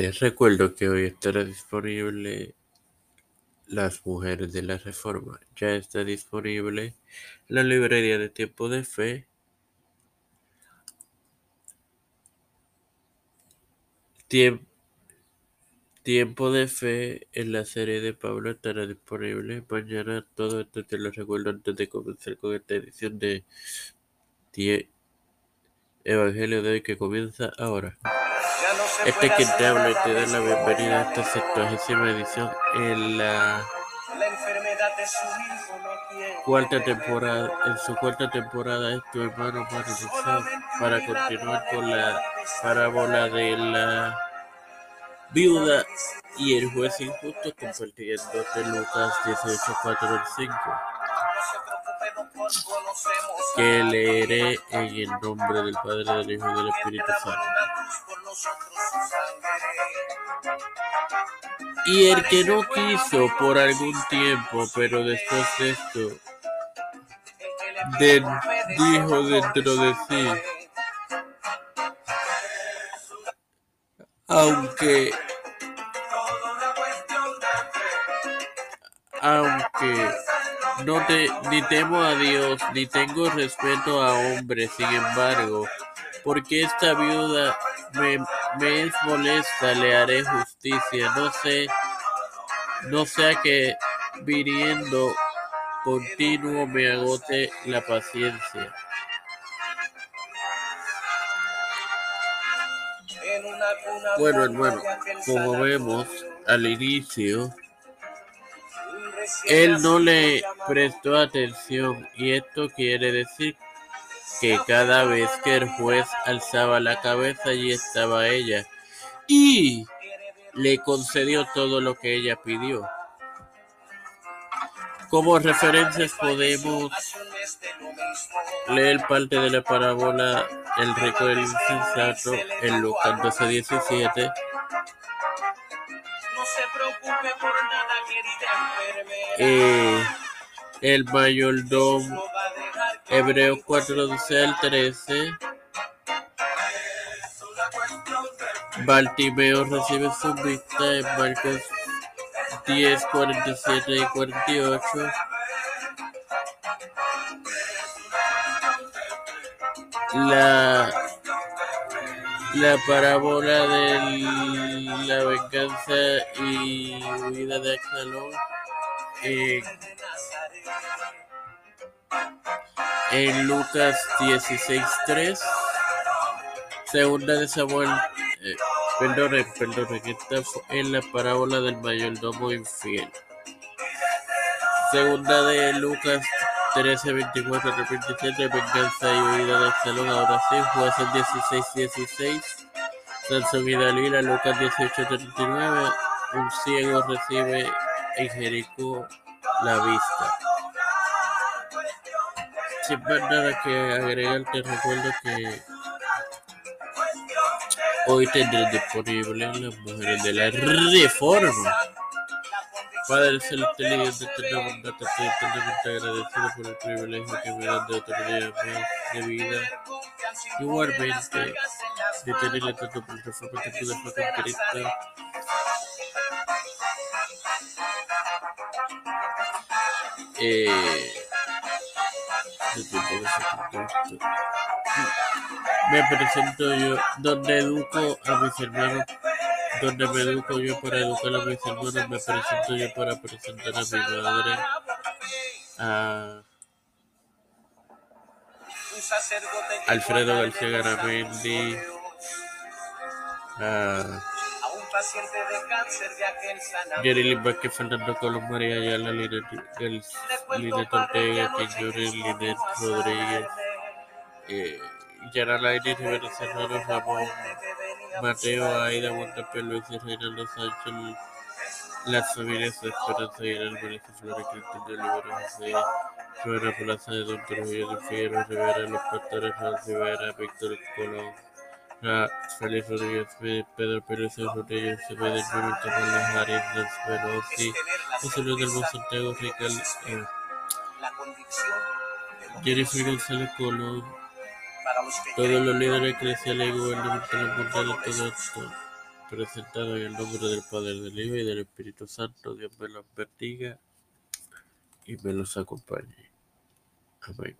Te recuerdo que hoy estará disponible Las Mujeres de la Reforma. Ya está disponible la librería de Tiempo de Fe. Tiempo de Fe en la serie de Pablo estará disponible mañana. Todo esto te lo recuerdo antes de comenzar con esta edición de Evangelio de hoy que comienza ahora. Este es quien te habla y te da la bienvenida a esta 70 edición en la cuarta temporada, en su cuarta temporada es tu hermano Mario para continuar con la parábola de la viuda y el juez injusto compartiendo de Lucas 18, 4 al 5 que leeré en el nombre del Padre, del Hijo y del Espíritu Santo. Y el que no quiso por algún tiempo, pero después de esto, dijo dentro de sí, aunque aunque no te, ni temo a Dios, ni tengo respeto a hombres, sin embargo, porque esta viuda me, me es molesta, le haré justicia, no sé, no sea que viniendo continuo me agote la paciencia. Bueno, hermano, como vemos al inicio, él no le prestó atención y esto quiere decir que cada vez que el juez alzaba la cabeza allí estaba ella y le concedió todo lo que ella pidió. Como referencias podemos leer parte de la parábola El rico del insensato en Lucas 12:17 eh, el mayordomo, Hebreos 4, 12 al 13. Baltimeo recibe su vista en Marcos 10, 47 y 48. La, la parábola de la venganza y huida de Absalón en Lucas 16.3, segunda de Samuel, eh, perdone, perdone, que está en la parábola del mayordomo infiel. Segunda de Lucas 13, 24 27, venganza y huida de salón, ahora sí, jueces 16, 16, Sansón y Dalila, Lucas 18, 39, un ciego recibe en Jericó la vista. Sin más nada que agregar, te recuerdo que hoy tendré disponible las mujeres de la reforma. Padre Celestial y de eterna bondad, estoy eternamente agradecido por el privilegio que me dan de otro día más de vida. Igualmente, de tenerle tanto por reforma que pude fue con Cristo. Eh, me presento yo, donde educo a mis hermanos, donde me educo yo para educar a mis hermanos, me presento yo para presentar a mi madre, a Alfredo García Garamendi, a Yerilyn Vázquez, Fernando Colón, María Ayala, Linet, Linet Ortega, Quiñones, Linet Rodríguez, eh, Yara Lainez, Rivera Serrano, Ramón Mateo, Aida Luis Reinaldo Sánchez, las familias de Esperanza y Flores, Cristina Olivera José, Rivera Plaza de Don Trujillo de Figueroa Rivera, Los Pastores, Juan Rivera, Víctor Colón. Félix Rodríguez, Pedro Pérez Rodríguez, Pedro Junior, Tomás Lajares, Nancy Pelosi, José Luis del Santiago, Rical, eh, Jennifer González Colón, todos los líderes eclesiales y gubernamentales mundiales, todo esto, presentado en el nombre del Padre, del Hijo y del Espíritu Santo. Dios me los bendiga y me los acompañe. Amén.